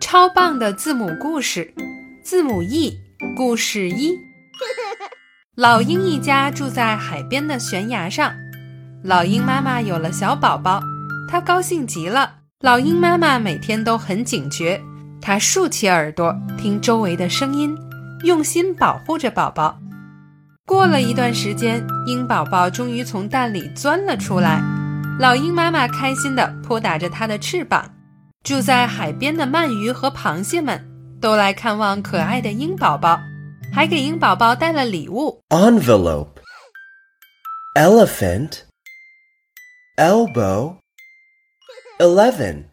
超棒的字母故事，字母 E 故事一。老鹰一家住在海边的悬崖上，老鹰妈妈有了小宝宝，她高兴极了。老鹰妈妈每天都很警觉，她竖起耳朵听周围的声音，用心保护着宝宝。过了一段时间，鹰宝宝终于从蛋里钻了出来，老鹰妈妈开心地扑打着它的翅膀。住在海边的鳗鱼和螃蟹们都来看望可爱的鹰宝宝，还给鹰宝宝带了礼物。envelope, elephant, elbow, eleven.